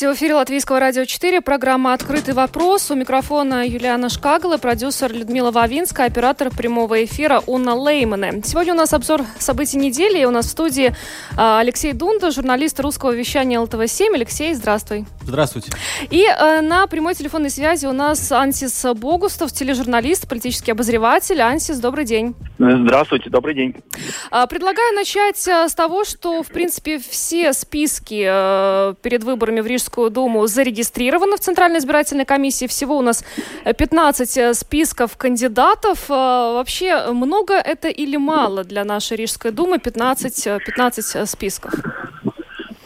Здравствуйте, в эфире Латвийского радио 4, программа «Открытый вопрос». У микрофона Юлиана Шкагала, продюсер Людмила Вавинская, оператор прямого эфира Уна Леймане. Сегодня у нас обзор событий недели, и у нас в студии а, Алексей Дунда, журналист русского вещания ЛТВ-7. Алексей, здравствуй. Здравствуйте. И э, на прямой телефонной связи у нас Ансис Богустов, тележурналист, политический обозреватель. Ансис, добрый день. Здравствуйте, добрый день. А, предлагаю начать э, с того, что, в принципе, все списки э, перед выборами в Рижскую Думу зарегистрированы в Центральной избирательной комиссии. Всего у нас 15 э, списков кандидатов. Вообще, много это или мало для нашей Рижской Думы? 15, 15 списков.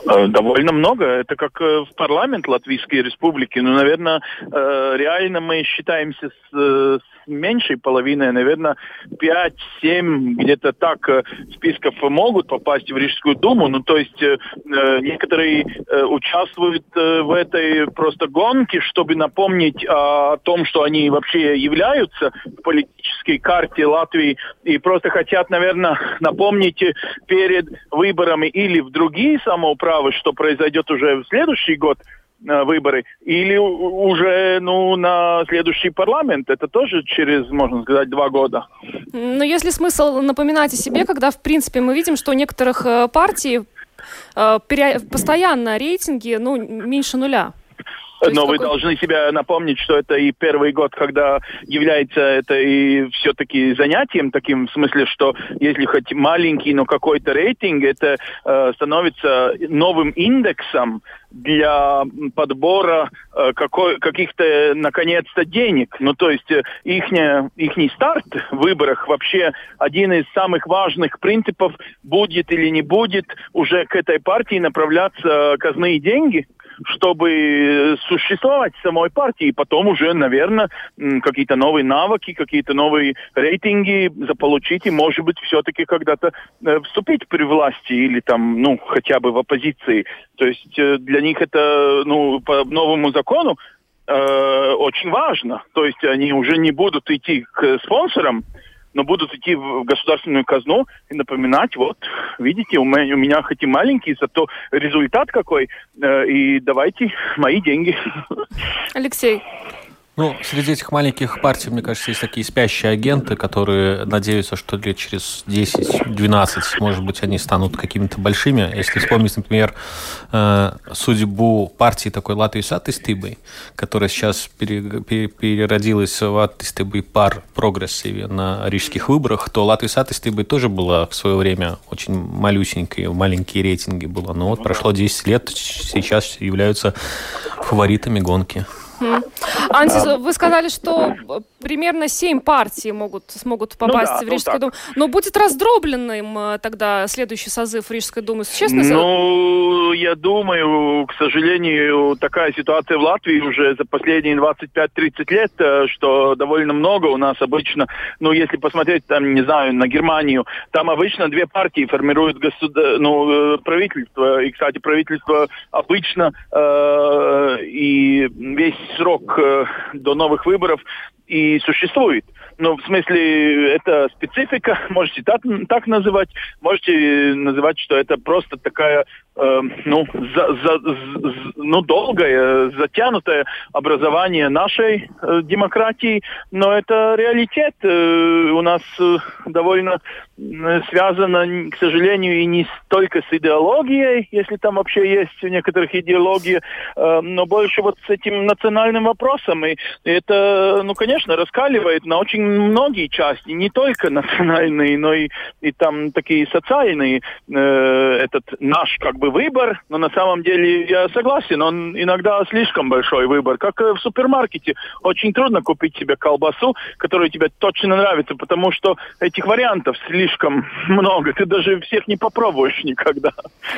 Довольно много. Это как в парламент Латвийской Республики. Ну, наверное, реально мы считаемся с, меньшей половиной, наверное, 5-7 где-то так э, списков могут попасть в Рижскую Думу. Ну, то есть э, э некоторые э, участвуют э, в этой просто гонке, чтобы напомнить о том, что они вообще являются в политической карте Латвии и просто хотят, наверное, напомнить перед выборами или в другие самоуправы, что произойдет уже в следующий год, выборы, или уже ну, на следующий парламент. Это тоже через, можно сказать, два года. Но если смысл напоминать о себе, когда, в принципе, мы видим, что у некоторых э, партий э, постоянно рейтинги ну, меньше нуля. Но вы должны себя напомнить, что это и первый год, когда является это и все-таки занятием таким, в смысле, что если хоть маленький, но какой-то рейтинг, это э, становится новым индексом для подбора э, какой, каких-то, наконец-то, денег. Ну, то есть э, ихня, ихний старт в выборах вообще один из самых важных принципов, будет или не будет уже к этой партии направляться казные деньги – чтобы существовать самой партии, и потом уже, наверное, какие-то новые навыки, какие-то новые рейтинги заполучить, и, может быть, все-таки когда-то э, вступить при власти или там, ну, хотя бы в оппозиции. То есть э, для них это, ну, по новому закону э, очень важно. То есть они уже не будут идти к спонсорам, но будут идти в государственную казну и напоминать, вот, видите, у меня, у меня хоть и маленький, зато результат какой, э, и давайте мои деньги. Алексей, ну, среди этих маленьких партий, мне кажется, есть такие спящие агенты, которые надеются, что лет через 10-12, может быть, они станут какими-то большими. Если вспомнить, например, э, судьбу партии такой Латвии Атистыбой, которая сейчас переродилась в Атистыбой пар прогрессиве на рижских выборах, то Латвия Атистыбой тоже была в свое время очень малюсенькой, маленькие рейтинги было. Но вот прошло 10 лет, сейчас являются фаворитами гонки. Антис, вы сказали, что примерно семь партий могут, смогут ну попасть ну, да, в Рижскую ну, Думу. Но будет раздробленным э, тогда следующий созыв Рижской Думы, честно? Ну, я думаю, к сожалению, такая ситуация в Латвии уже за последние 25-30 лет, э, что довольно много у нас обычно, ну, если посмотреть, там, не знаю, на Германию, там обычно две партии формируют государ... ну, э, правительство. И, кстати, правительство обычно э, и весь срок э, до новых выборов и существует. Ну, в смысле, это специфика, можете так, так называть, можете называть, что это просто такая, э, ну, за, за, за, ну, долгое, затянутое образование нашей э, демократии, но это реалитет. Э, у нас э, довольно связано, к сожалению, и не столько с идеологией, если там вообще есть у некоторых идеологии, э, но больше вот с этим национальным вопросом. И это, ну, конечно, раскаливает на очень многие части, не только национальные, но и, и там такие социальные, э, этот наш как бы выбор, но на самом деле я согласен, он иногда слишком большой выбор, как в супермаркете. Очень трудно купить себе колбасу, которая тебе точно нравится, потому что этих вариантов слишком слишком много. Ты даже всех не попробуешь никогда.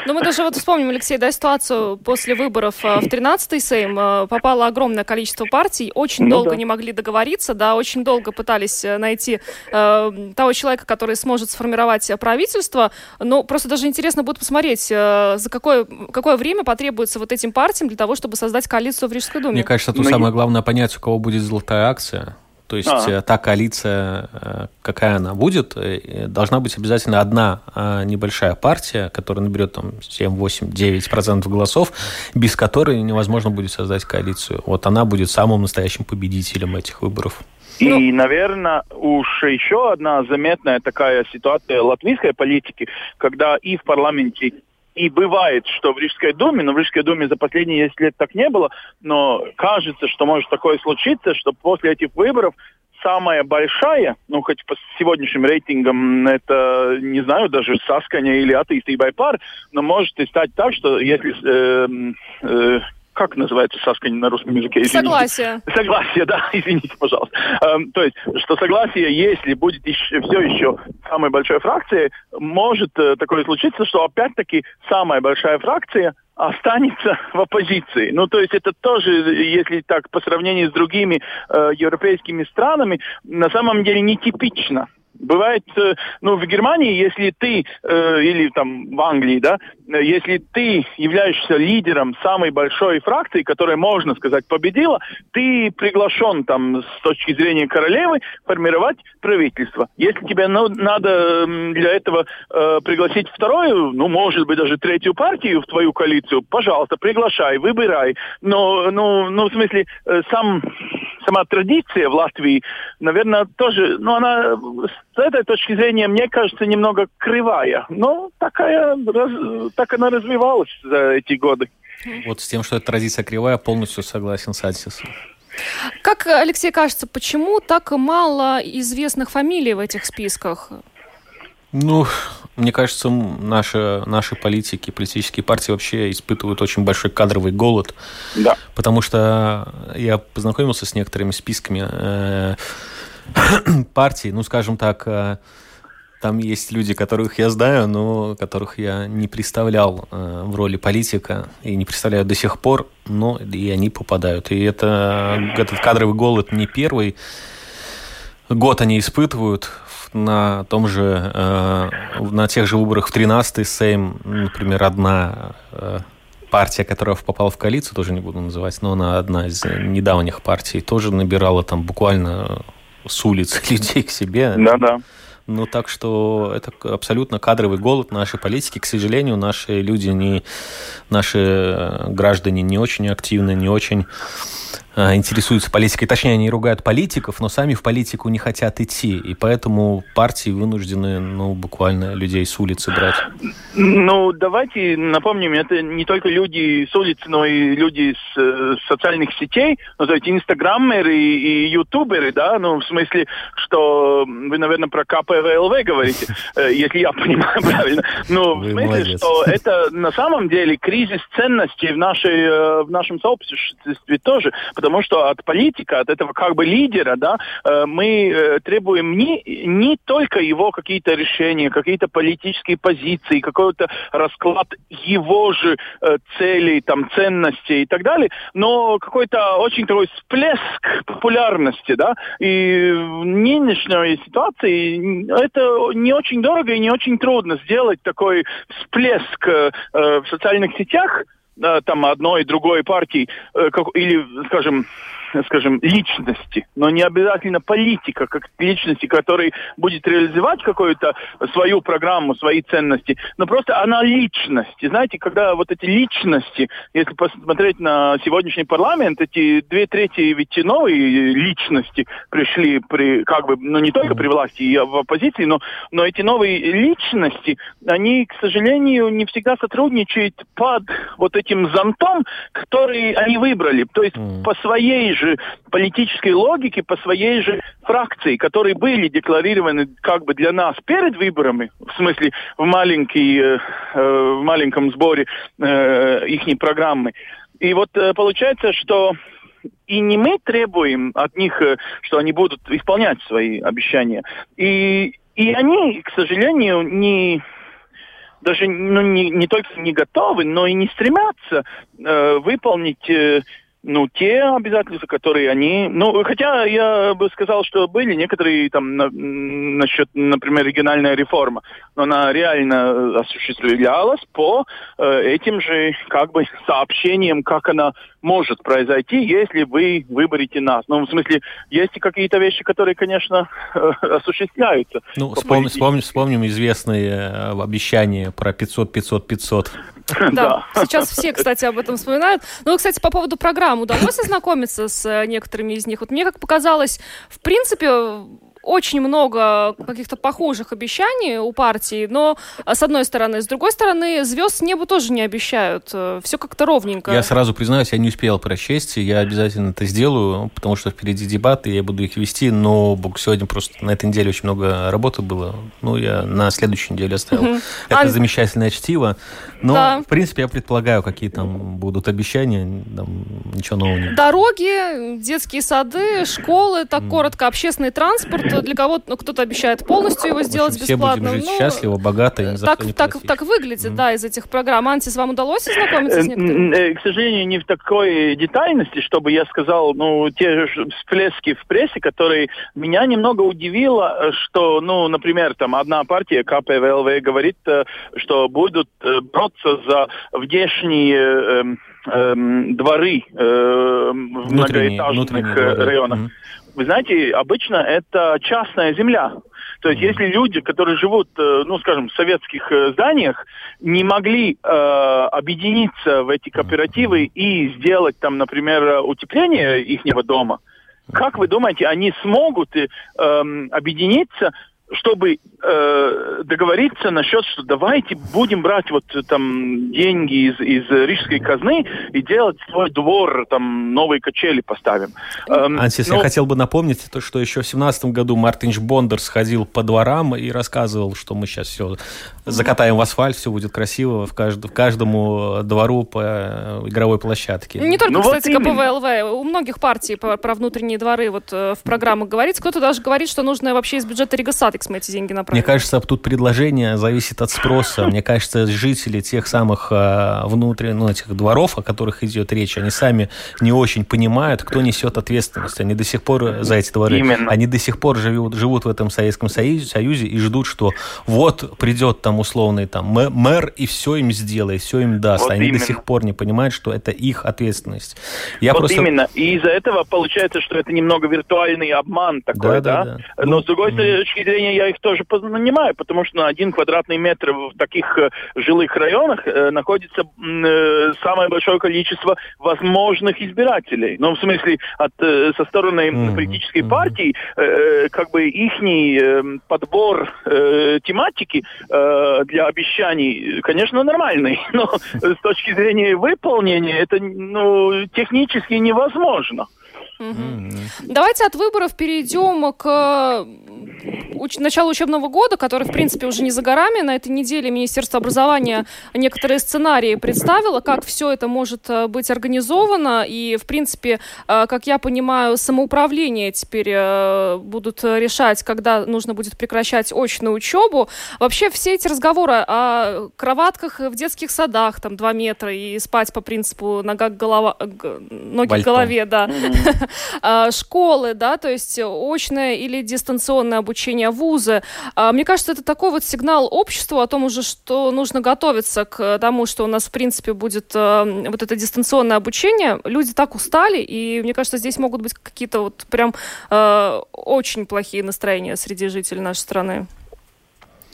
Ну, мы даже вот вспомним, Алексей, да, ситуацию после выборов э, в 13-й Сейм. Э, попало огромное количество партий, очень ну, долго да. не могли договориться, да, очень долго пытались э, найти э, того человека, который сможет сформировать правительство. Но просто даже интересно будет посмотреть, э, за какое, какое время потребуется вот этим партиям для того, чтобы создать коалицию в Рижской думе. Мне кажется, тут Но самое главное понять, у кого будет золотая акция. То есть а. та коалиция, э, какая она будет, э, должна быть обязательно одна а, небольшая партия, которая наберет там 7, 8, 9 процентов голосов, без которой невозможно будет создать коалицию. Вот она будет самым настоящим победителем этих выборов. И, ну, наверное, уж еще одна заметная такая ситуация латвийской политики, когда и в парламенте, и бывает, что в Рижской думе, но в Рижской думе за последние 10 лет так не было, но кажется, что может такое случиться, что после этих выборов самая большая, ну, хоть по сегодняшним рейтингам это, не знаю, даже Сасканя или Атеисты пар, но может и стать так, что если э, э, как называется саскань на русском языке? Извините. Согласие. Согласие, да, извините, пожалуйста. Эм, то есть, что согласие, если будет еще, все еще самой большой фракцией, может э, такое случиться, что опять-таки самая большая фракция останется в оппозиции. Ну, то есть это тоже, если так, по сравнению с другими э, европейскими странами, на самом деле нетипично. Бывает, э, ну, в Германии, если ты, э, или там в Англии, да, э, если ты являешься лидером самой большой фракции, которая, можно сказать, победила, ты приглашен там с точки зрения королевы формировать правительство. Если тебе ну, надо для этого э, пригласить вторую, ну, может быть, даже третью партию в твою коалицию, пожалуйста, приглашай, выбирай. Но, ну, ну в смысле, э, сам, сама традиция в Латвии, наверное, тоже, ну, она с этой точки зрения, мне кажется, немного кривая. Но такая, так она развивалась за эти годы. Вот с тем, что эта традиция кривая, полностью согласен с Альсисом. Как, Алексей, кажется, почему так мало известных фамилий в этих списках? Ну, мне кажется, наши, наши политики, политические партии вообще испытывают очень большой кадровый голод. Да. Потому что я познакомился с некоторыми списками э, партий, ну, скажем так, э, там есть люди, которых я знаю, но которых я не представлял э, в роли политика и не представляю до сих пор, но и они попадают. И это, этот кадровый голод не первый год они испытывают на том же, э, на тех же выборах в 13-й Сейм, например, одна партия, которая попала в коалицию, тоже не буду называть, но она одна из недавних партий, тоже набирала там буквально с улицы людей к себе. Да-да. Ну, так что это абсолютно кадровый голод нашей политики. К сожалению, наши люди, не, наши граждане не очень активны, не очень Э, интересуются политикой. Точнее, они ругают политиков, но сами в политику не хотят идти. И поэтому партии вынуждены, ну, буквально людей с улицы брать. Ну, давайте напомним, это не только люди с улицы, но и люди с, с социальных сетей, ну, то есть инстаграмеры и, и ютуберы, да, ну, в смысле, что вы, наверное, про КПВЛВ говорите, э, если я понимаю правильно. Ну, в смысле, что это на самом деле кризис ценностей в, нашей, э, в нашем сообществе тоже, потому что от политика, от этого как бы лидера, да, э, мы э, требуем не, не только его какие-то решения, какие-то политические позиции, какой-то расклад его же э, целей, там, ценностей и так далее, но какой-то очень такой всплеск популярности, да, и в нынешней ситуации это не очень дорого и не очень трудно сделать такой всплеск в социальных сетях, там одной другой партии, как, или, скажем, скажем, личности, но не обязательно политика, как личности, который будет реализовать какую-то свою программу, свои ценности, но просто она личность. И знаете, когда вот эти личности, если посмотреть на сегодняшний парламент, эти две трети ведь новые личности пришли при, как бы, ну не только при власти и в оппозиции, но, но эти новые личности, они, к сожалению, не всегда сотрудничают под вот этим зонтом, который они выбрали. То есть mm. по своей же политической логике, по своей же фракции, которые были декларированы как бы для нас перед выборами, в смысле в, маленький, э, э в маленьком сборе э, их программы. И вот э, получается, что и не мы требуем от них, э, что они будут исполнять свои обещания. И И они, к сожалению, не даже ну, не, не только не готовы, но и не стремятся э, выполнить э, ну, те обязательства, которые они... Ну, хотя я бы сказал, что были некоторые там на, насчет, например, региональная реформа, но она реально осуществлялась по э, этим же как бы сообщениям, как она может произойти, если вы выберете нас. Ну, в смысле, есть какие-то вещи, которые, конечно, э, осуществляются. Ну, вспомним, вспомним, вспомним известные э, обещания про 500-500-500. Да, сейчас все, кстати, об этом вспоминают. Ну, кстати, по поводу программ, удалось ознакомиться с э, некоторыми из них? Вот мне как показалось, в принципе, очень много каких-то похожих обещаний у партии, но а, с одной стороны. С другой стороны, звезд с неба тоже не обещают. Э, Все как-то ровненько. Я сразу признаюсь, я не успел прочесть, я обязательно это сделаю, потому что впереди дебаты, я буду их вести, но сегодня просто на этой неделе очень много работы было. Ну, я на следующей неделе оставил. Это замечательное чтиво. Но, да. в принципе, я предполагаю, какие там будут обещания. Там ничего нового нет. Дороги, детские сады, школы, так mm. коротко, общественный транспорт для кого-то, ну, кто-то обещает полностью его сделать общем, бесплатно. Все будем жить ну, счастливо, богато и так, так, так выглядит, mm. да, из этих программ. Антис, вам удалось ознакомиться с некоторыми? Э, к сожалению, не в такой детальности, чтобы я сказал, ну, те же всплески в прессе, которые меня немного удивило, что, ну, например, там одна партия, КПВЛВ, говорит, э, что будут э, бороться за внешние эм, эм, дворы э, в многоэтажных районах. Mm-hmm вы знаете, обычно это частная земля. То есть если люди, которые живут, э, ну, скажем, в советских э, зданиях, не могли э, объединиться в эти кооперативы и сделать там, например, утепление их дома, как вы думаете, они смогут э, объединиться чтобы э, договориться насчет, что давайте будем брать вот там деньги из, из рижской казны и делать свой двор, там новые качели поставим. Эм, Ансис, но... я хотел бы напомнить, то, что еще в семнадцатом году Мартинш Бондер сходил по дворам и рассказывал, что мы сейчас все закатаем в асфальт, все будет красиво в, кажд... в каждому двору по э, игровой площадке. Не только, ну, кстати, вот КПВЛВ, у многих партий про, про внутренние дворы вот э, в программах говорится, кто-то даже говорит, что нужно вообще из бюджета Ригасад Яндекс мы эти деньги направим. Мне кажется, тут предложение зависит от спроса. Мне кажется, жители тех самых а, внутренних, ну, этих дворов, о которых идет речь, они сами не очень понимают, кто несет ответственность. Они до сих пор за эти дворы, Именно. они до сих пор живут, живут в этом Советском Союзе, Союзе и ждут, что вот придет там условный там мэр и все им сделает, все им даст. Вот они именно. до сих пор не понимают, что это их ответственность. Я вот просто... именно. И из-за этого получается, что это немного виртуальный обман такой, да? да? да. Но ну, с другой точки зрения сожалению, я их тоже понимаю, потому что на один квадратный метр в таких э, жилых районах э, находится э, самое большое количество возможных избирателей. Ну, в смысле, от, со стороны mm-hmm. политической mm-hmm. партии, как бы ихний э, подбор тематики для обещаний, конечно, нормальный, но с точки зрения выполнения это ну, технически невозможно. Угу. Давайте от выборов перейдем к уч- началу учебного года, который, в принципе, уже не за горами. На этой неделе Министерство образования некоторые сценарии представило, как все это может э, быть организовано. И, в принципе, э, как я понимаю, самоуправление теперь э, будут решать, когда нужно будет прекращать очную учебу. Вообще все эти разговоры о кроватках в детских садах, там, 2 метра, и спать по принципу нога голова, ноги Бальтон. к голове, да. А, школы, да, то есть очное или дистанционное обучение вузы. А, мне кажется, это такой вот сигнал обществу о том уже, что нужно готовиться к тому, что у нас, в принципе, будет э, вот это дистанционное обучение. Люди так устали, и мне кажется, здесь могут быть какие-то вот прям очень плохие настроения среди жителей нашей страны.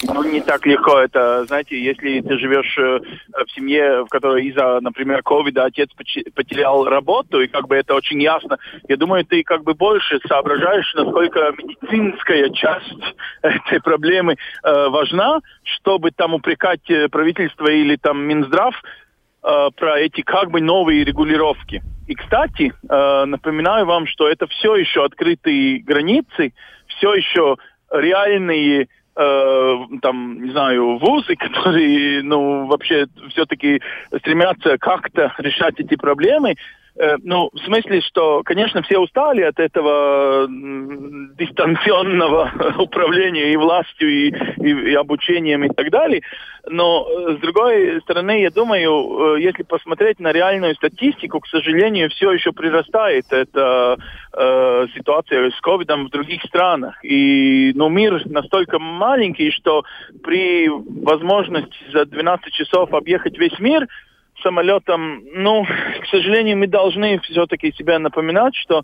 Ну, не так легко это, знаете, если ты живешь э, в семье, в которой из-за, например, ковида отец потерял работу, и как бы это очень ясно, я думаю, ты как бы больше соображаешь, насколько медицинская часть этой проблемы э, важна, чтобы там упрекать э, правительство или там Минздрав э, про эти как бы новые регулировки. И, кстати, э, напоминаю вам, что это все еще открытые границы, все еще реальные э, там, не знаю, вузы, которые, ну, вообще все-таки стремятся как-то решать эти проблемы, ну, в смысле, что, конечно, все устали от этого дистанционного управления и властью, и, и, и обучением и так далее. Но, э, с другой стороны, я думаю, э, если посмотреть на реальную статистику, к сожалению, все еще прирастает эта э, ситуация с ковидом в других странах. И ну, мир настолько маленький, что при возможности за 12 часов объехать весь мир – самолетом, ну, к сожалению, мы должны все-таки себя напоминать, что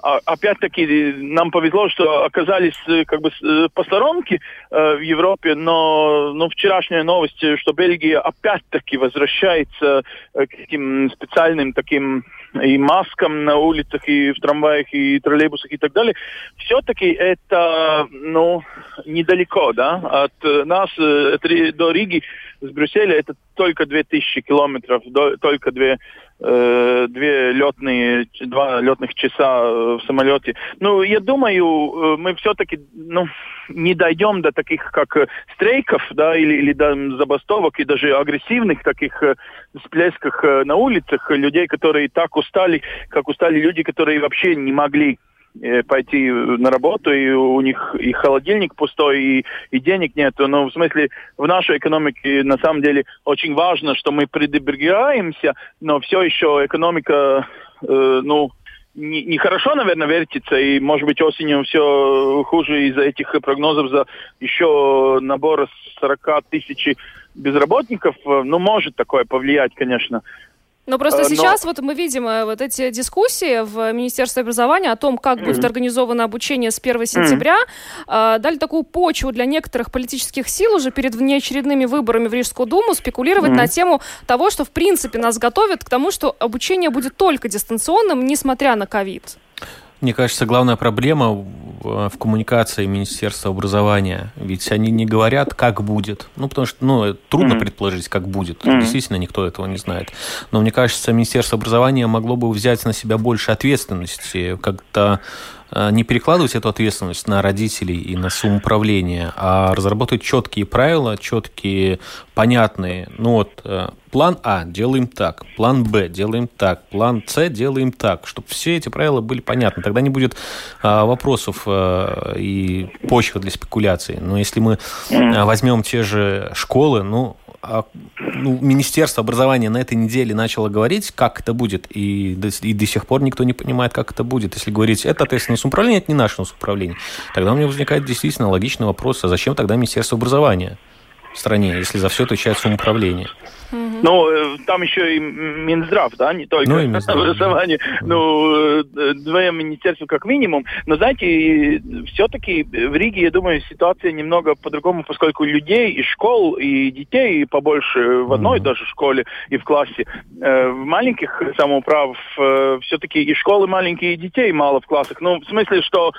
а, опять-таки нам повезло, что оказались э, как бы э, по сторонке э, в Европе, но ну, вчерашняя новость, что Бельгия опять-таки возвращается э, к таким специальным таким и маскам на улицах, и в трамваях, и троллейбусах, и так далее, все-таки это, ну, недалеко, да, от нас это, до Риги с Брюсселя это только 2000 километров, до, только две э, две летные, два летных часа э, в самолете. Ну, я думаю, э, мы все-таки, ну, не дойдем до таких, как э, стрейков, да, или, или до забастовок, и даже агрессивных таких всплесках на улицах людей, которые так устали, как устали люди, которые вообще не могли Э, пойти на работу, и у них и холодильник пустой, и, и денег нет. Но в смысле, в нашей экономике на самом деле очень важно, что мы предобрегаемся, но все еще экономика, э, ну, нехорошо, не наверное, вертится, и, может быть, осенью все хуже из-за этих прогнозов за еще набор 40 тысяч безработников. Ну, может такое повлиять, конечно. Но просто э, Но... сейчас вот мы видим э, вот эти дискуссии в Министерстве образования о том, как mm-hmm. будет организовано обучение с 1 сентября, mm-hmm. дали такую почву для некоторых политических сил уже перед внеочередными выборами в Рижскую думу спекулировать mm-hmm. на тему того, что в принципе нас готовят к тому, что обучение будет только дистанционным, несмотря на ковид. Мне кажется, главная проблема в коммуникации Министерства образования. Ведь они не говорят, как будет. Ну, потому что ну, трудно mm-hmm. предположить, как будет. Mm-hmm. Действительно, никто этого не знает. Но мне кажется, Министерство образования могло бы взять на себя больше ответственности, как-то Э, не перекладывать эту ответственность на родителей и на самоуправление, а разработать четкие правила, четкие, понятные. Ну вот, э, план А делаем так, план Б делаем так, план С делаем так, чтобы все эти правила были понятны. Тогда не будет а, вопросов и почвы для спекуляций. Но если мы возьмем те же школы, ну, ну, Министерство образования на этой неделе начало говорить, как это будет, и до, и до сих пор никто не понимает, как это будет. Если говорить, это ответственность управления, это не наше управление, тогда у меня возникает действительно логичный вопрос, а зачем тогда Министерство образования в стране, если за все отвечает самоуправление? Угу. Ну, э, там еще и Минздрав, да, не только ну, образование. Ну, э, двое министерства как минимум. Но, знаете, все-таки в Риге, я думаю, ситуация немного по-другому, поскольку людей и школ, и детей побольше в одной mm даже школе и в классе. Э, в маленьких самоуправ все-таки и школы маленькие, и детей мало в классах. Ну, в смысле, что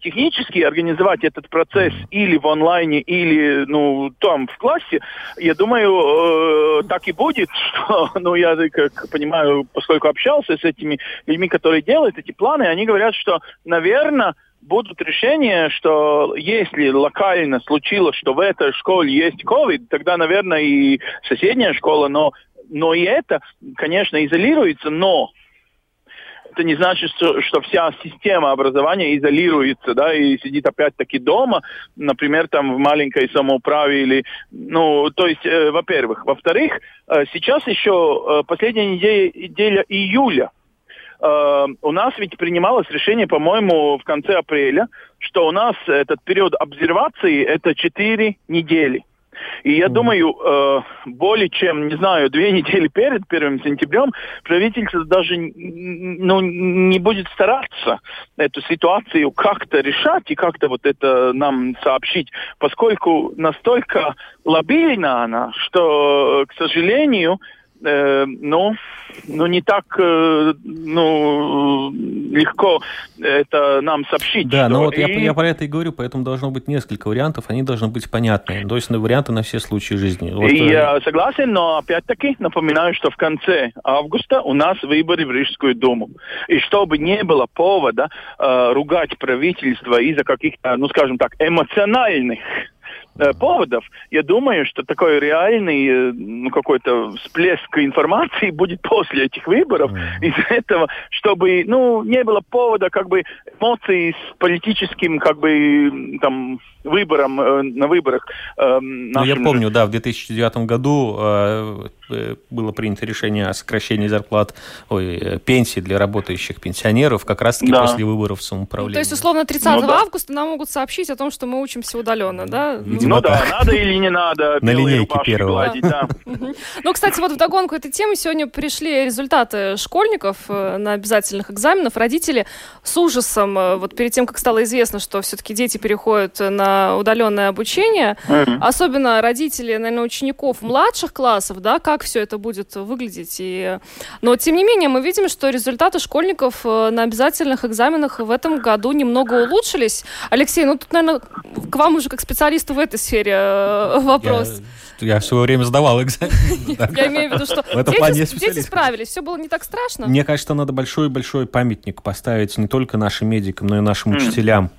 технически организовать этот процесс или в онлайне, или, ну, там, в классе, я думаю, Э, так и будет, что, ну, я как понимаю, поскольку общался с этими людьми, которые делают эти планы, они говорят, что, наверное, будут решения, что если локально случилось, что в этой школе есть COVID, тогда, наверное, и соседняя школа, но, но и это, конечно, изолируется, но это не значит, что, что вся система образования изолируется, да, и сидит опять-таки дома, например, там в маленькой самоуправе или, ну, то есть, э, во-первых. Во-вторых, э, сейчас еще э, последняя неделя, неделя июля, Uh, у нас ведь принималось решение, по-моему, в конце апреля, что у нас этот период обсервации это 4 недели. И я думаю, э, более чем, не знаю, две недели перед 1 сентябрем правительство даже ну, не будет стараться эту ситуацию как-то решать и как-то вот это нам сообщить, поскольку настолько лобильна она, что, к сожалению, ну, ну, не так э, ну, легко это нам сообщить. Да, но ну вот и... я, я про это и говорю, поэтому должно быть несколько вариантов, они должны быть понятны. То есть ну, варианты на все случаи жизни. Вот, и, я согласен, но опять-таки напоминаю, что в конце августа у нас выборы в Рижскую думу. И чтобы не было повода э, ругать правительство из-за каких-то, ну, скажем так, эмоциональных э, поводов, я думаю, что такой реальный э, ну, какой-то всплеск информации будет после этих выборов. Mm. Из-за этого, чтобы ну, не было повода как бы эмоций с политическим как бы там выбором э, на выборах. Э, ну, я помню, да, в 2009 году э, э, было принято решение о сокращении зарплат, ой, пенсий для работающих пенсионеров как раз-таки да. после выборов самоуправления. Ну, то есть, условно, 30 ну, да. августа нам могут сообщить о том, что мы учимся удаленно, да? Видимо, ну да, надо или не надо. На линейке первого. да. Ну, кстати, вот в догонку этой темы сегодня пришли результаты школьников на обязательных экзаменах. Родители с ужасом, вот перед тем, как стало известно, что все-таки дети переходят на удаленное обучение, mm-hmm. особенно родители, наверное, учеников младших классов, да, как все это будет выглядеть. И... Но, тем не менее, мы видим, что результаты школьников э, на обязательных экзаменах в этом году немного улучшились. Алексей, ну тут, наверное, к вам уже как специалисту в этой сфере э, вопрос. Я, я в свое время сдавал экзамен. Я имею в виду, что дети справились, все было не так страшно. Мне кажется, надо большой-большой памятник поставить не только нашим медикам, но и нашим учителям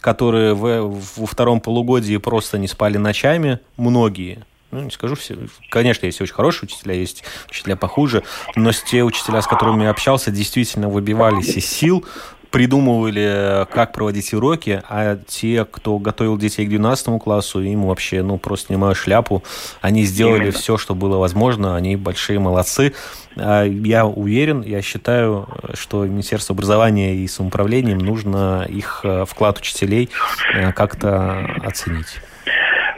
которые в, во втором полугодии просто не спали ночами, многие. Ну, не скажу все. Конечно, есть очень хорошие учителя, есть учителя похуже, но с те учителя, с которыми я общался, действительно выбивались из сил, придумывали, как проводить уроки, а те, кто готовил детей к 12 классу, им вообще, ну, просто снимаю шляпу. Они сделали Именно. все, что было возможно, они большие молодцы. А я уверен, я считаю, что Министерство образования и самоуправлением нужно их э, вклад учителей э, как-то оценить.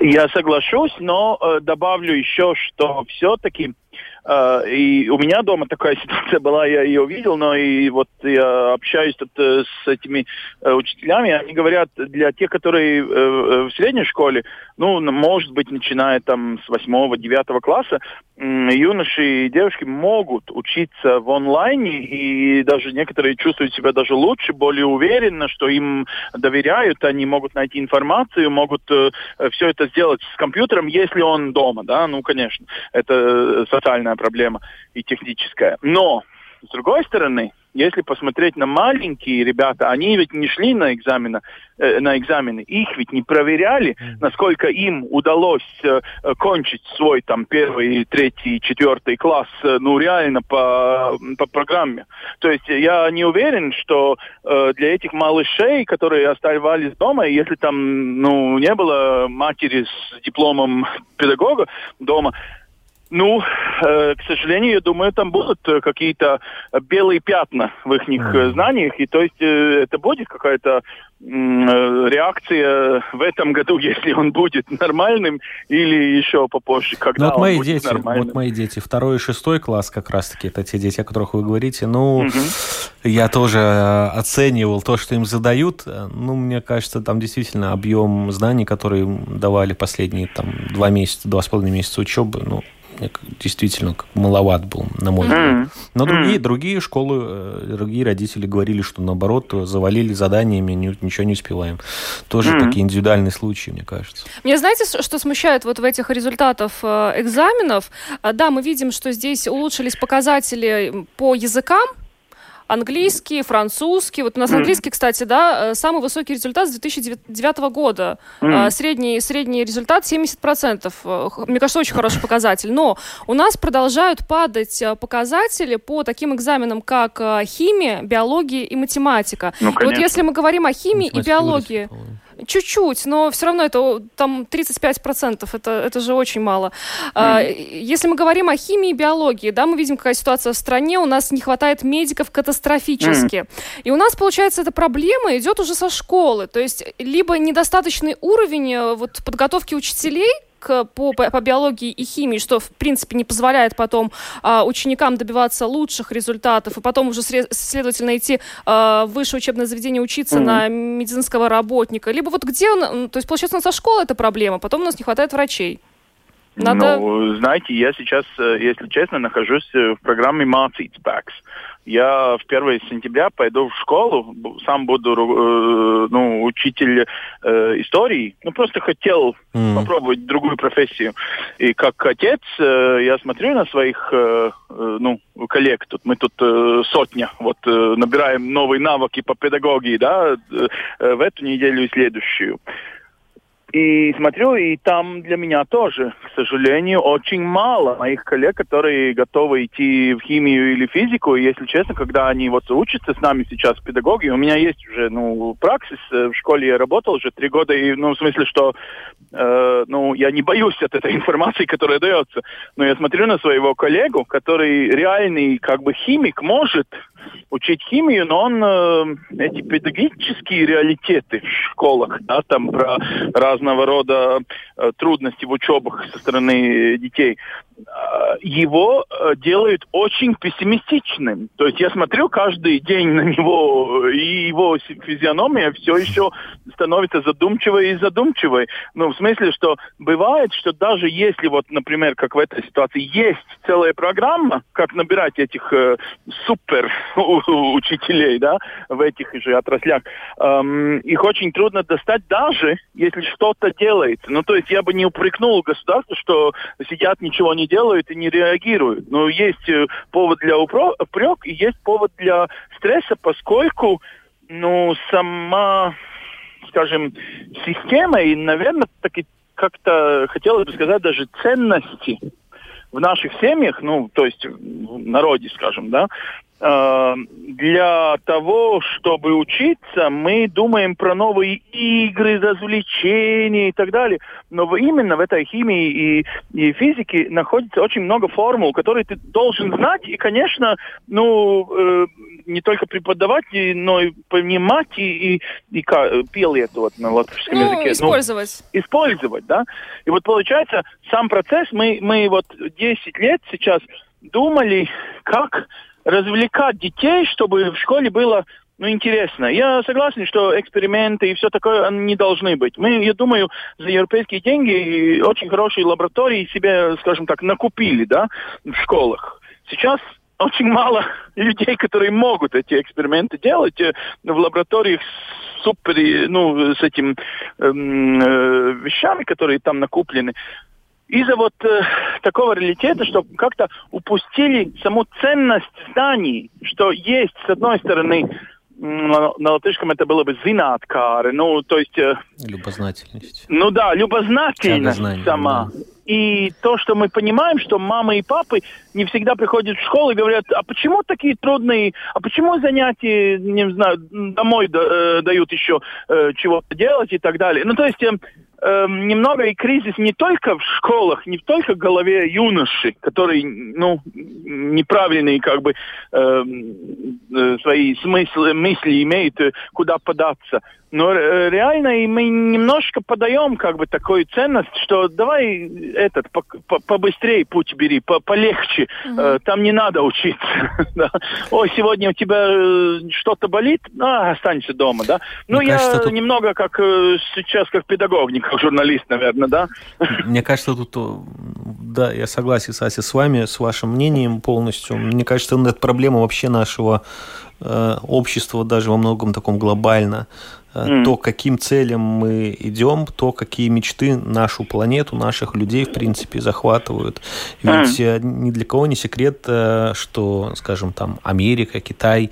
Я соглашусь, но э, добавлю еще, что все-таки и у меня дома такая ситуация была, я ее видел, но и вот я общаюсь тут э, с этими э, учителями, они говорят, для тех, которые э, в средней школе, ну, может быть, начиная там с восьмого, девятого класса, юноши и девушки могут учиться в онлайне, и даже некоторые чувствуют себя даже лучше, более уверенно, что им доверяют, они могут найти информацию, могут все это сделать с компьютером, если он дома, да, ну, конечно, это социальная серьезная проблема и техническая. Но, с другой стороны, если посмотреть на маленькие ребята, они ведь не шли на экзамены, э, на экзамены, их ведь не проверяли, насколько им удалось э, кончить свой там первый, третий, четвертый класс, э, ну реально по, по программе. То есть я не уверен, что э, для этих малышей, которые оставались дома, если там ну не было матери с дипломом педагога дома, ну, э, к сожалению, я думаю, там будут э, какие-то белые пятна в их mm. знаниях, и то есть э, это будет какая-то э, реакция в этом году, если он будет нормальным, или еще попозже, когда ну, вот он мои будет дети, нормальным. Вот мои дети, второй и шестой класс как раз-таки, это те дети, о которых вы говорите, ну, mm-hmm. я тоже оценивал то, что им задают, ну, мне кажется, там действительно объем знаний, которые давали последние там два месяца, два с половиной месяца учебы, ну, действительно маловат был, на мой взгляд. Но другие, другие школы, э, другие родители говорили, что наоборот, завалили заданиями, ничего не успеваем. Тоже такие индивидуальные случаи, мне кажется. Мне знаете, что смущает вот в этих результатах э, экзаменов? А, да, мы видим, что здесь улучшились показатели по языкам, английский, французский. Вот у нас mm. английский, кстати, да, э, самый высокий результат с 2009 года. Mm. Средний, средний результат 70%. Э, мне кажется, очень хороший показатель. Но у нас продолжают падать э, показатели по таким экзаменам, как химия, биология и математика. Ну, и вот если мы говорим о химии и биологии... Вырастет, Чуть-чуть, но все равно это там 35%, это, это же очень мало. Mm-hmm. Если мы говорим о химии и биологии, да, мы видим, какая ситуация в стране, у нас не хватает медиков катастрофически. Mm-hmm. И у нас, получается, эта проблема идет уже со школы. То есть либо недостаточный уровень э, вот, подготовки учителей, по, по биологии и химии, что, в принципе, не позволяет потом а, ученикам добиваться лучших результатов, и потом уже, следовательно, идти а, в высшее учебное заведение учиться mm-hmm. на медицинского работника. Либо вот где он... То есть, получается, у нас со школы это проблема, потом у нас не хватает врачей. Надо... Ну, знаете, я сейчас, э, если честно, нахожусь э, в программе Mācīts Packs. Я в 1 сентября пойду в школу, сам буду э, ну, учитель э, истории. Ну, просто хотел mm. попробовать другую профессию. И как отец э, я смотрю на своих э, э ну, коллег. Тут, мы тут э, сотня. Вот э, набираем новые навыки по педагогии, да, э, в эту неделю и следующую И смотрю, и там для меня тоже, к сожалению, очень мало моих коллег, которые готовы идти в химию или физику. И, если честно, когда они вот учатся с нами сейчас в педагогии, у меня есть уже, ну, праксис. Э, в школе я работал уже три года, и, ну, в смысле, что, э, ну, я не боюсь от этой информации, которая дается. Но я смотрю на своего коллегу, который реальный, как бы, химик, может учить химию, но он э, эти педагогические реалитеты в школах, да, там про разного рода э, трудности в учебах со стороны детей, его э, делают очень пессимистичным. То есть я смотрю каждый день на него, и его физиономия все еще становится задумчивой и задумчивой. Ну, в смысле, что бывает, что даже если вот, например, как в этой ситуации, есть целая программа, как набирать этих э, супер учителей, да, в этих же отраслях, эм, их очень трудно достать даже, если что-то делается. Ну, то есть я бы не упрекнул государство, что сидят, ничего не не делают и не реагируют. Но есть э, повод для упрек и есть повод для стресса, поскольку ну, сама, скажем, система и, наверное, таки как-то хотелось бы сказать даже ценности в наших семьях, ну, то есть в народе, скажем, да, для того, чтобы учиться, мы думаем про новые игры, развлечения и так далее. Но именно в этой химии и, и физике находится очень много формул, которые ты должен знать. И, конечно, ну, э, не только преподавать, но и понимать и, и, и как, пел это вот на латышском ну, языке. использовать. Ну, использовать, да. И вот получается, сам процесс, мы, мы вот 10 лет сейчас думали, как развлекать детей, чтобы в школе было ну, интересно. Я согласен, что эксперименты и все такое не должны быть. Мы, я думаю, за европейские деньги очень хорошие лаборатории себе, скажем так, накупили, да, в школах. Сейчас очень мало людей, которые могут эти эксперименты делать э, в лабораториях супер, ну, с этим эм, э, вещами, которые там накуплены из-за вот э, такого реалитета, что как-то упустили саму ценность зданий, что есть, с одной стороны, на, на латышском это было бы зинаткары, ну, то есть... Э, любознательность. Ну да, любознательность сама. Да. И то, что мы понимаем, что мамы и папы не всегда приходят в школу и говорят, а почему такие трудные, а почему занятия, не знаю, домой да, э, дают еще э, чего-то делать и так далее. Ну, то есть... Э, э, немного и кризис не только в школах, не только в голове юноши, которые, ну, неправильные как бы э, э, свои смыслы, мысли имеют, э, куда податься. Но э, реально мы немножко подаем как бы такую ценность, что давай этот по по побыстрее путь бери, по полегче, угу. э, там не надо учиться. да. Ой, сегодня у тебя э, что-то болит, а, останься дома, да. Ну, Мне я кажется, тут... немного как сейчас как педагог, не как журналист, наверное, да. Мне кажется, тут, да, я согласен, Сася, с вами, с вашим мнением полностью. Мне кажется, это проблема вообще нашего общества даже во многом таком глобально. Mm. То, каким целям мы идем, то, какие мечты нашу планету, наших людей, в принципе, захватывают. Ведь mm. ни для кого не секрет, э, что, скажем, там Америка, Китай,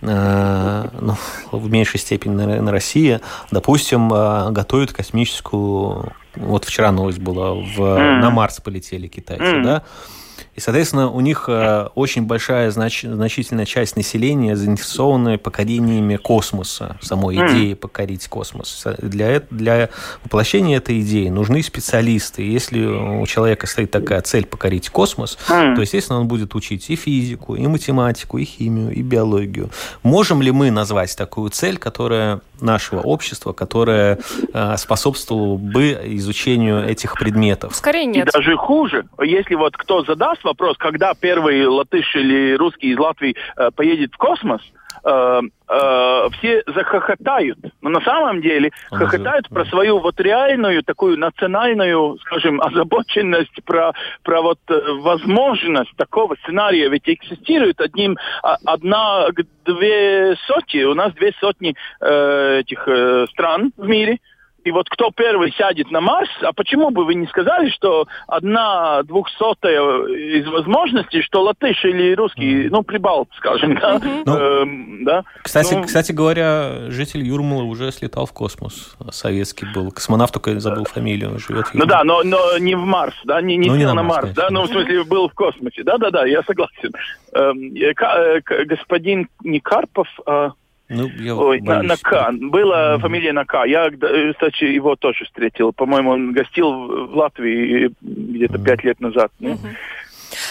ну, в меньшей степени, наверное, Россия, допустим, готовят космическую... Вот вчера новость была, в, mm. на Марс полетели китайцы, mm. да? И, соответственно, у них э, очень большая, знач, значительная часть населения заинтересованы покорениями космоса, самой идеи покорить космос. Для, для воплощения этой идеи нужны специалисты. Если у человека стоит такая цель покорить космос, то, естественно, он будет учить и физику, и математику, и химию, и биологию. Можем ли мы назвать такую цель, которая нашего общества, которая э, способствовала бы изучению этих предметов? Скорее нет. И даже хуже. Если вот кто задаст вопрос, когда первый латыш или русский из Латвии э, поедет в космос, э, э, все захохотают. Но на самом деле Он хохотают же, про свою вот реальную такую национальную, скажем, озабоченность, про, про вот э, возможность такого сценария. Ведь экзистирует одним, а, одна, две сотни, у нас две сотни э, этих э, стран в мире – И вот кто первый сядет на Марс, а почему бы вы не сказали, что одна двухсотая из возможностей, что латыш или русский, mm. ну, прибал, скажем, да? Mm-hmm. Ну, эм, да? Кстати, ну, кстати говоря, житель Юрмала уже слетал в космос. Советский был. Космонавт, только забыл фамилию, живет в Ну да, но, но не в Марс, да, не, не, ну, не на, на Марс, Марс да, ну, в смысле, был в космосе. Да-да-да, я согласен. Эм, э, господин Никарпов... А ну, я Ой, на, на К. Была mm-hmm. фамилия на К. Я, кстати, его тоже встретил. По-моему, он гостил в Латвии где-то пять mm-hmm. лет назад. Mm-hmm.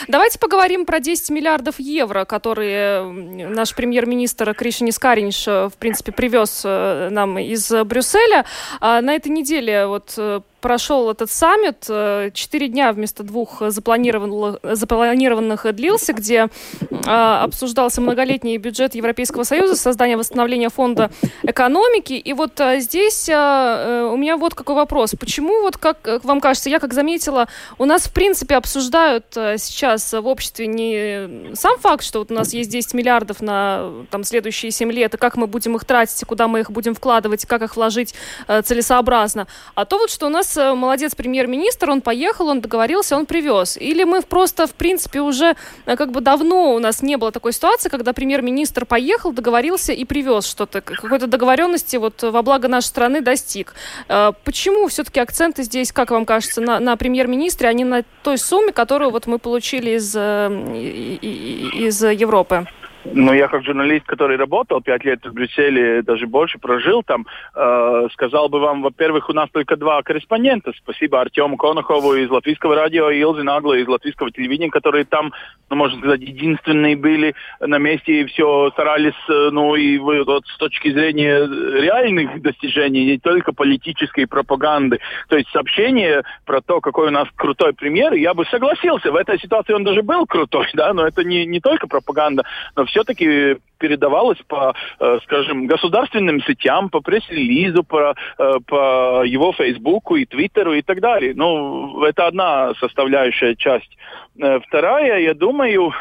Давайте поговорим про 10 миллиардов евро, которые наш премьер-министр Кришини Скаринш, э, в принципе, привез э, нам из Брюсселя. А на этой неделе вот э, прошел этот саммит. Э, четыре дня вместо двух запланированных, запланированных длился, где э, обсуждался многолетний бюджет Европейского Союза, создание восстановления фонда экономики. И вот э, здесь э, у меня вот какой вопрос. Почему, вот как, как вам кажется, я как заметила, у нас в принципе обсуждают э, сейчас в обществе не сам факт, что вот у нас есть 10 миллиардов на там, следующие 7 лет, и как мы будем их тратить, и куда мы их будем вкладывать, как их вложить э, целесообразно, а то вот, что у нас э, молодец премьер-министр, он поехал, он договорился, он привез. Или мы просто, в принципе, уже э, как бы давно у нас не было такой ситуации, когда премьер-министр поехал, договорился и привез что-то, какой-то договоренности вот во благо нашей страны достиг. Э, почему все-таки акценты здесь, как вам кажется, на, на премьер-министре, а не на той сумме, которую вот мы получили из, из Европы? Ну, я как журналист, который работал пять лет в Брюсселе, даже больше прожил там, э, сказал бы вам, во-первых, у нас только два корреспондента. Спасибо Артему Конохову из Латвийского радио и Илзе Нагло из Латвийского телевидения, которые там, ну, можно сказать, единственные были на месте и все старались, э, ну, и вот с точки зрения реальных достижений, не только политической пропаганды. То есть сообщение про то, какой у нас крутой премьер, я бы согласился. В этой ситуации он даже был крутой, да, но это не, не только пропаганда, но все все-таки передавалось по, э, скажем, государственным сетям, по пресс-релизу, по, э, по его Фейсбуку и Твиттеру и так далее. Ну, это одна составляющая часть. Э, вторая, я думаю,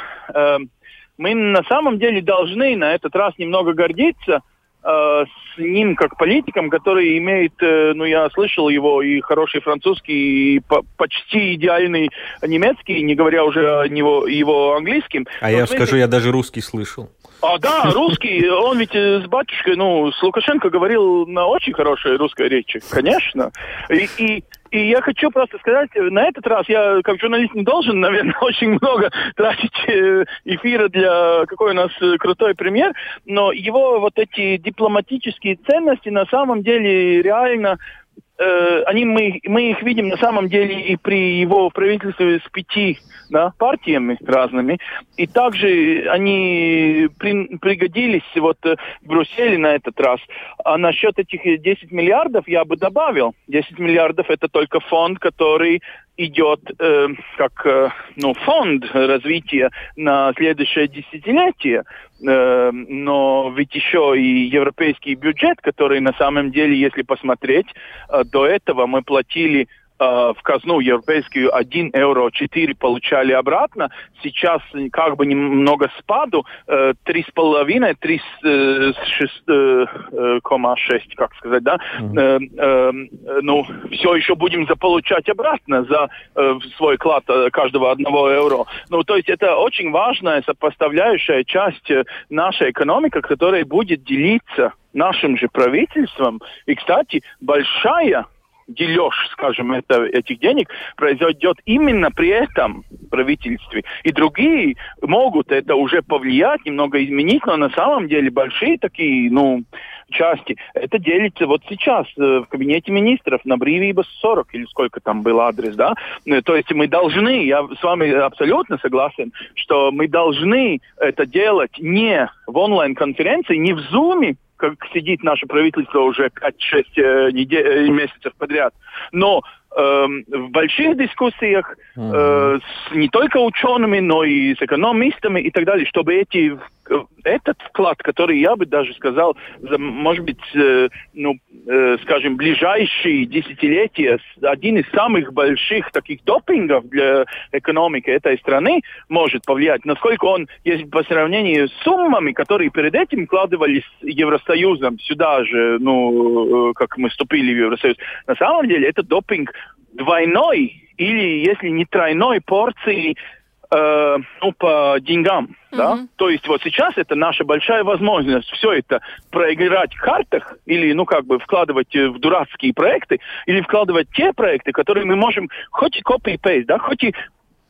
мы на самом деле должны на этот раз немного гордиться – с ним как политиком, который имеет, э, ну я слышал его и хороший французский, и по почти идеальный немецкий, не говоря уже о него, его английским. А Но, я скажу, я даже русский слышал. А, да, русский, он ведь э, с батюшкой, ну, с Лукашенко говорил на очень хорошей русской речи, конечно. И, и и я хочу просто сказать, на этот раз я как журналист не должен, наверное, очень много тратить э, эфира для какой у нас э, крутой пример, но его вот эти дипломатические ценности на самом деле реально э, они, мы, мы их видим на самом деле и при его правительстве с пяти да, партиями разными. И также они при, пригодились вот э, в Брюсселе на этот раз. А насчет этих 10 миллиардов я бы добавил. 10 миллиардов это только фонд, который идет э, как э, ну, фонд развития на следующее десятилетие, э, но ведь еще и европейский бюджет, который на самом деле, если посмотреть, э, до этого мы платили в казну европейскую 1 евро 4 получали обратно. Сейчас как бы немного спаду, 3,5, 3,6, как сказать, да, mm-hmm. ну, все еще будем заполучать обратно за свой клад каждого одного евро. Ну, то есть это очень важная сопоставляющая часть нашей экономики, которая будет делиться нашим же правительством. И, кстати, большая дележ, скажем, это, этих денег произойдет именно при этом правительстве. И другие могут это уже повлиять, немного изменить, но на самом деле большие такие, ну, части, это делится вот сейчас э, в кабинете министров на Бривиба 40 или сколько там был адрес, да? Э, то есть мы должны, я с вами абсолютно согласен, что мы должны это делать не в онлайн-конференции, не в Зуме, как сидит наше правительство уже 5-6 э, э, месяцев подряд. Но в больших дискуссиях э, с не только учеными, но и с экономистами и так далее, чтобы эти этот вклад, который я бы даже сказал, за, может быть, э, ну, э, скажем, ближайшие десятилетия, один из самых больших таких допингов для экономики этой страны может повлиять. Насколько он есть по сравнению с суммами, которые перед этим вкладывались Евросоюзом сюда же, ну, э, как мы вступили в Евросоюз. На самом деле это допинг двойной или, если не тройной порции э, ну, по деньгам. Mm-hmm. Да? То есть вот сейчас это наша большая возможность все это проиграть в картах или, ну, как бы вкладывать в дурацкие проекты, или вкладывать те проекты, которые мы можем хоть и copy-paste, да, хоть и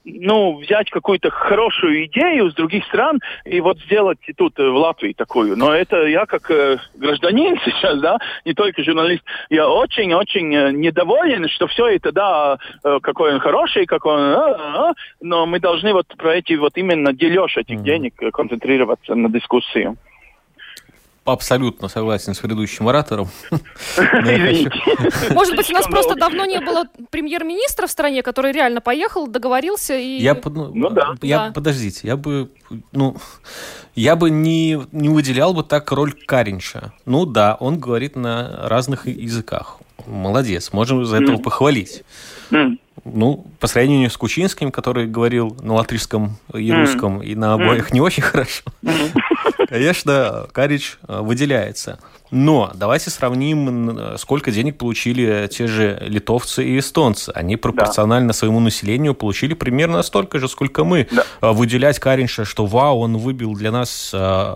ну, взять какую-то хорошую идею с других стран и вот сделать тут э, в Латвии такую. Но это я как э, гражданин сейчас, да, не только журналист, я очень-очень э, недоволен, что все это, да, э, какой он хороший, какой он, а, а, но мы должны вот про эти вот именно дележ этих денег концентрироваться на дискуссии абсолютно согласен с предыдущим оратором. Может быть, у нас просто давно не было премьер-министра в стране, который реально поехал, договорился и... Я, ну, ну, да. я подождите, я бы, ну, я бы не, не выделял бы так роль Каринча. Ну да, он говорит на разных языках. Молодец, можем за этого похвалить. Ну, по сравнению с Кучинским, который говорил на латышском и русском, и на обоих не очень хорошо. Конечно, Карич э, выделяется. Но давайте сравним, сколько денег получили те же литовцы и эстонцы. Они пропорционально да. своему населению получили примерно столько же, сколько мы. Да. Э, выделять Каринша, что вау, он выбил для нас э,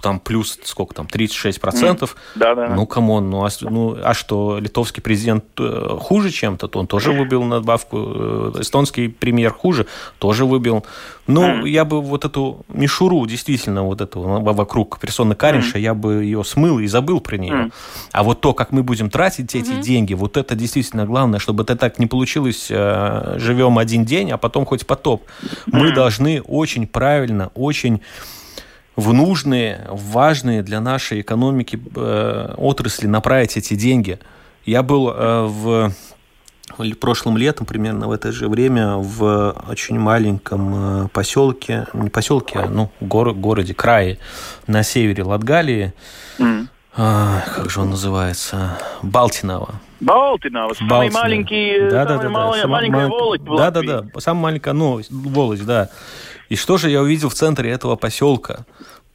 там плюс сколько там, 36 процентов. Mm. Да, да. Ну, come on, ну а, ну а что, литовский президент э, хуже чем-то, то он тоже выбил надбавку, э, эстонский премьер хуже, тоже выбил. Ну, mm. я бы вот эту мишуру, действительно, вот эту вокруг персоны Каринша, mm. я бы ее смыл и забыл про нее. Mm. А вот то, как мы будем тратить эти mm-hmm. деньги, вот это действительно главное, чтобы это так не получилось, э, живем один день, а потом хоть потоп. Mm. Мы должны очень правильно, очень в нужные, в важные для нашей экономики э, отрасли направить эти деньги. Я был э, в прошлым летом, примерно в это же время, в очень маленьком э, поселке, не поселке, а ну, горо, городе, крае на севере Латгалии. Mm. А, как же он называется? Балтинова. Балтинова, самый Балтинова. маленький, да, самый да, да, маленькая, да. маленькая волость Да, да, да, самая маленькая ну, волость, да. И что же я увидел в центре этого поселка?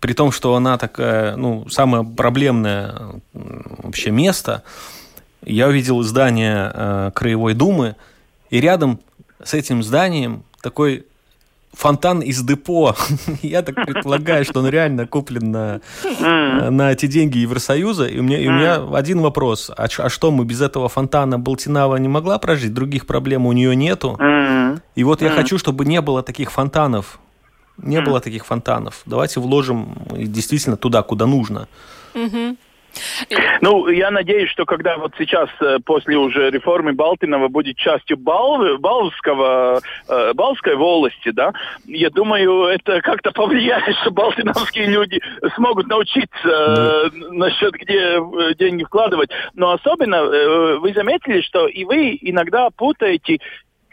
При том, что она такая, ну, самое проблемное вообще место, я увидел здание э, Краевой Думы, и рядом с этим зданием такой фонтан из депо. Я так предполагаю, что он реально куплен на, на эти деньги Евросоюза. И у меня, и у меня один вопрос. А, а что, мы без этого фонтана Балтинава не могла прожить? Других проблем у нее нету. И вот я хочу, чтобы не было таких фонтанов не было таких фонтанов. Давайте вложим действительно туда, куда нужно. Ну, я надеюсь, что когда вот сейчас, э, после уже реформы Балтинова, будет частью Бал, Балского, э, Балской волости, да, я думаю, это как-то повлияет, что балтиновские люди смогут научиться э, насчет, где э, деньги вкладывать. Но особенно э, вы заметили, что и вы иногда путаете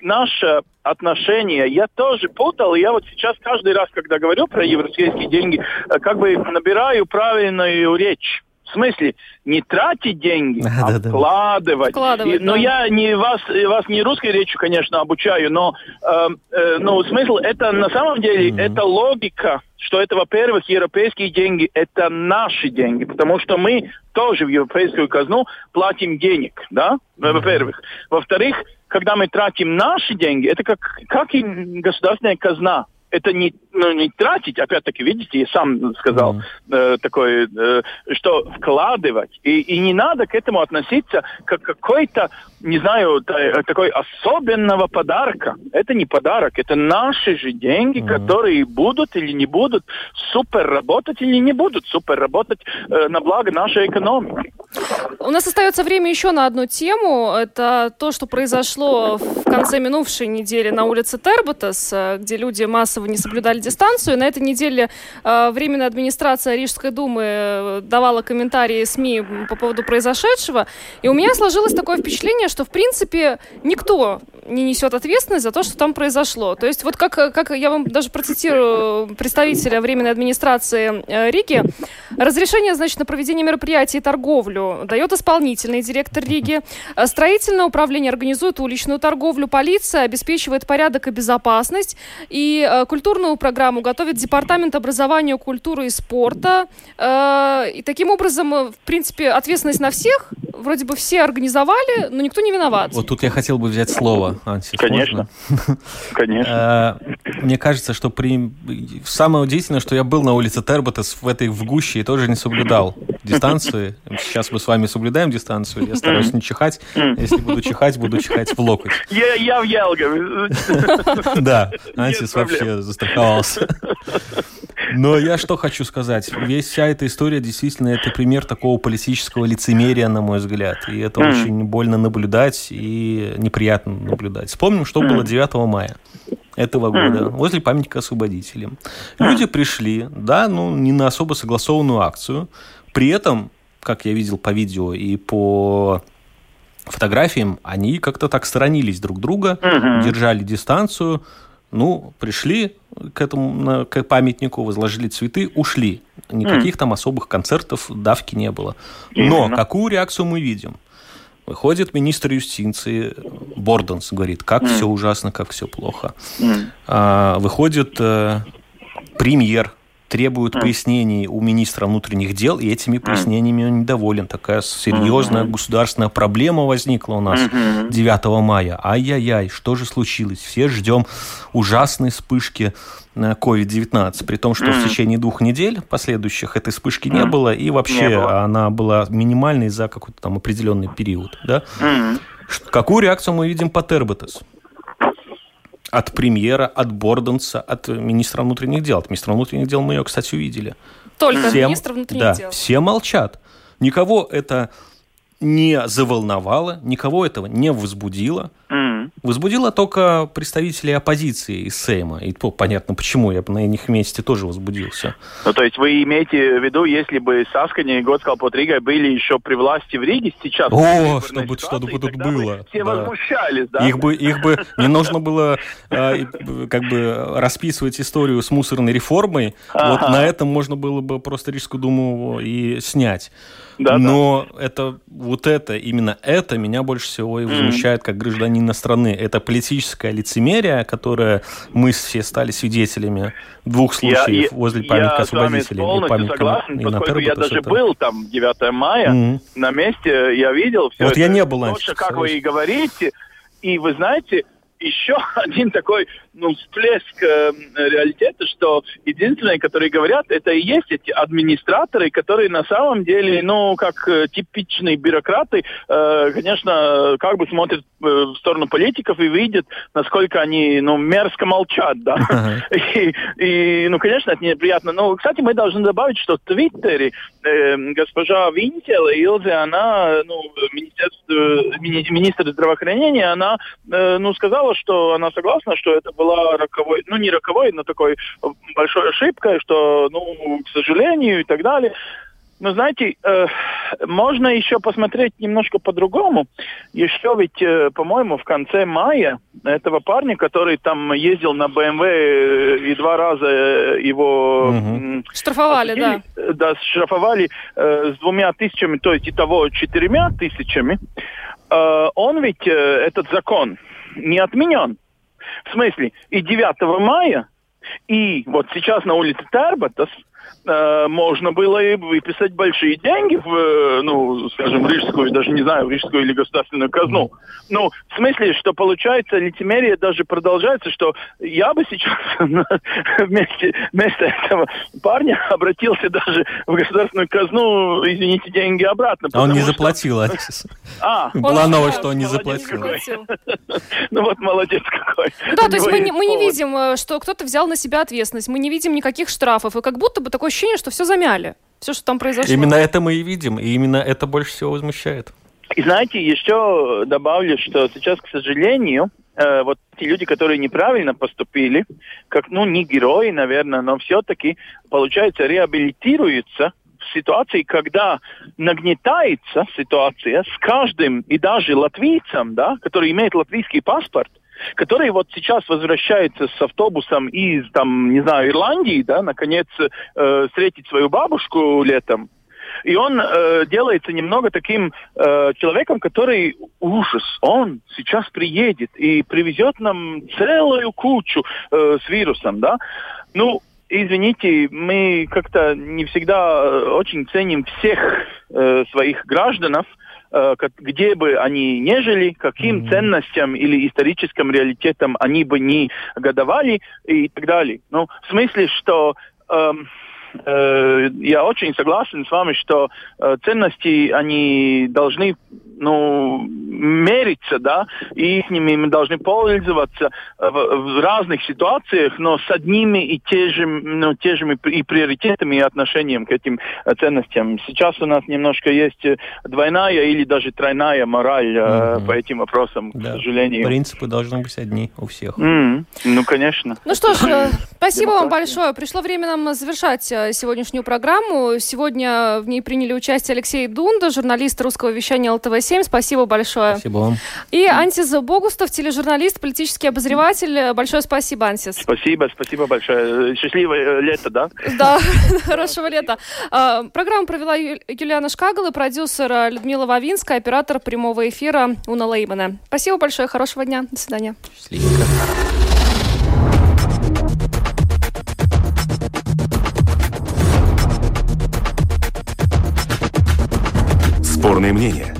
наше отношение, я тоже путал, я вот сейчас каждый раз, когда говорю про европейские деньги, э, как бы набираю правильную речь. В смысле, не тратить деньги, а вкладывать. вкладывать и, да. Но я не вас, вас не русской речью, конечно, обучаю, но э, э, ну, смысл это на самом деле mm-hmm. это логика, что это, во-первых, европейские деньги, это наши деньги, потому что мы тоже в европейскую казну платим денег, да, mm-hmm. во-первых. Во-вторых, когда мы тратим наши деньги, это как, как и государственная казна. Это не, ну, не тратить, опять-таки, видите, я сам сказал mm-hmm. э, такое, э, что вкладывать. И, и не надо к этому относиться как какой-то, не знаю, такой особенного подарка. Это не подарок, это наши же деньги, mm-hmm. которые будут или не будут супер работать или не будут супер работать э, на благо нашей экономики. У нас остается время еще на одну тему. Это то, что произошло в конце минувшей недели на улице Терботас, э, где люди массово массово не соблюдали дистанцию. На этой неделе э, Временная администрация Рижской думы э, давала комментарии СМИ по поводу произошедшего. И у меня сложилось такое впечатление, что, в принципе, никто не несет ответственность за то, что там произошло. То есть вот как, как я вам даже процитирую представителя Временной администрации э, Риги, разрешение, значит, на проведение мероприятий и торговлю дает исполнительный директор Риги, строительное управление организует уличную торговлю, полиция обеспечивает порядок и безопасность, и э, культурную программу готовит Департамент образования, культуры и спорта. Э, и таким образом, в принципе, ответственность на всех, вроде бы все организовали, но никто не виноват. Вот тут я хотел бы взять слово, Ансис. Конечно. Конечно. Э, мне кажется, что при... самое удивительное, что я был на улице Терботес в этой в гуще и тоже не соблюдал дистанции. Сейчас мы с вами соблюдаем дистанцию. Я стараюсь не чихать. Если буду чихать, буду чихать в локоть. Я, я в Ялгове. Да, Ансис вообще застраховался. Но я что хочу сказать. Весь вся эта история действительно это пример такого политического лицемерия, на мой взгляд. И это mm. очень больно наблюдать и неприятно наблюдать. Вспомним, что mm. было 9 мая этого года возле памятника освободителям. Люди пришли, да, ну, не на особо согласованную акцию. При этом, как я видел по видео и по фотографиям, они как-то так сторонились друг друга, держали дистанцию, ну, пришли к этому к памятнику, возложили цветы, ушли. Никаких mm. там особых концертов, давки не было. Но Именно. какую реакцию мы видим? Выходит министр юстиции Борденс, говорит, как mm. все ужасно, как все плохо. Mm. А, выходит э, премьер требуют mm. пояснений у министра внутренних дел, и этими пояснениями он недоволен. Такая серьезная mm-hmm. государственная проблема возникла у нас mm-hmm. 9 мая. Ай-яй-яй, что же случилось? Все ждем ужасной вспышки COVID-19, при том, что mm-hmm. в течение двух недель последующих этой вспышки mm-hmm. не было, и вообще было. она была минимальной за какой-то там определенный период. Да? Mm-hmm. Какую реакцию мы видим по Терботес? От премьера, от Борденса, от министра внутренних дел. От министра внутренних дел мы ее, кстати, увидели. Только все, министр внутренних да, дел. Все молчат. Никого это не заволновало, никого этого не возбудило. Mm. Возбудило только представителей оппозиции из Сейма. И то понятно, почему я бы на их месте тоже возбудился. Ну, то есть вы имеете в виду, если бы Саскани и Готскал Рига были еще при власти в Риге сейчас? О, чтобы что-то тут было. Все да. возмущались, да? Их бы, их бы не нужно было э, как бы расписывать историю с мусорной реформой. Вот на этом можно было бы просто Рижскую думу и снять. Да, Но да. это вот это, именно это меня больше всего и возмущает как гражданина страны. Это политическое лицемерие, которое мы все стали свидетелями двух случаев я, возле памятника я освободителей. Я полностью согласен, поскольку я даже это... был там 9 мая, mm. на месте я видел все Вот это. я не был, Точно, как вы и говорите. И вы знаете, еще один такой ну, всплеск э, реалитета, что единственные, которые говорят, это и есть эти администраторы, которые на самом деле, ну, как э, типичные бюрократы, э, конечно, как бы смотрят э, в сторону политиков и видят, насколько они, ну, мерзко молчат, да. И, и, ну, конечно, это неприятно. Но, кстати, мы должны добавить, что в Твиттере э, госпожа Винтела Илзе, она, ну, министр здравоохранения, она, э, ну, сказала, что она согласна, что это была роковой, ну не роковой, но такой большой ошибкой, что, ну, к сожалению и так далее. Но знаете, э, можно еще посмотреть немножко по-другому. Еще ведь, э, по-моему, в конце мая этого парня, который там ездил на БМВ э, и два раза э, его... Угу. Штрафовали, да. Да, штрафовали э, с двумя тысячами, то есть и того четырьмя тысячами. Э, он ведь, э, этот закон, не отменен. В смысле, и 9 мая, и вот сейчас на улице Тарбатас можно было и выписать большие деньги в, э, ну, скажем, в рижскую, даже не знаю, в рижскую или государственную казну. Ну, в смысле, что получается, лицемерие даже продолжается, что я бы сейчас вместе, вместо этого парня обратился даже в государственную казну, извините, деньги обратно. А он не заплатил, Алексис. А, Была новость, что он не заплатил. Ну вот молодец какой. Да, то есть мы не видим, э, что кто-то взял на себя ответственность, мы не видим никаких штрафов, и как будто бы такое ощущение, что все замяли. Все, что там произошло. Именно это мы и видим, и именно это больше всего возмущает. И знаете, еще добавлю, что сейчас, к сожалению, э, вот те люди, которые неправильно поступили, как, ну, не герои, наверное, но все-таки, получается, реабилитируются в ситуации, когда нагнетается ситуация с каждым, и даже латвийцем, да, который имеет латвийский паспорт, который вот сейчас возвращается с автобусом из, там, не знаю, Ирландии, да, наконец э, встретить свою бабушку летом, и он э, делается немного таким э, человеком, который ужас. Он сейчас приедет и привезет нам целую кучу э, с вирусом, да. Ну, извините, мы как-то не всегда э, очень ценим всех э, своих гражданов, где бы они не жили, каким mm-hmm. ценностям или историческим реалитетам они бы не годовали и так далее. Ну, в смысле, что э, э, я очень согласен с вами, что э, ценности, они должны ну, мериться, да, и с ними мы должны пользоваться в, в разных ситуациях, но с одними и те же, ну, те же и приоритетами и отношением к этим э, ценностям. Сейчас у нас немножко есть двойная или даже тройная мораль mm-hmm. по этим вопросам, да. к сожалению. Принципы должны быть одни у всех. Mm-hmm. Ну, конечно. Ну что ж, спасибо вам большое. Пришло время нам завершать сегодняшнюю программу. Сегодня в ней приняли участие Алексей Дунда, журналист русского вещания ЛТВ-7. Спасибо большое. Спасибо вам. И Антис Богустов, тележурналист, политический обозреватель. Большое спасибо, Антис. Спасибо, спасибо большое. Счастливое лето, да? Да, хорошего лета. А, программу провела Юлиана Шкагала, продюсер Людмила Вавинская, оператор прямого эфира Уна Леймана. Спасибо большое, хорошего дня. До свидания. Счастливенько. Спорные мнения.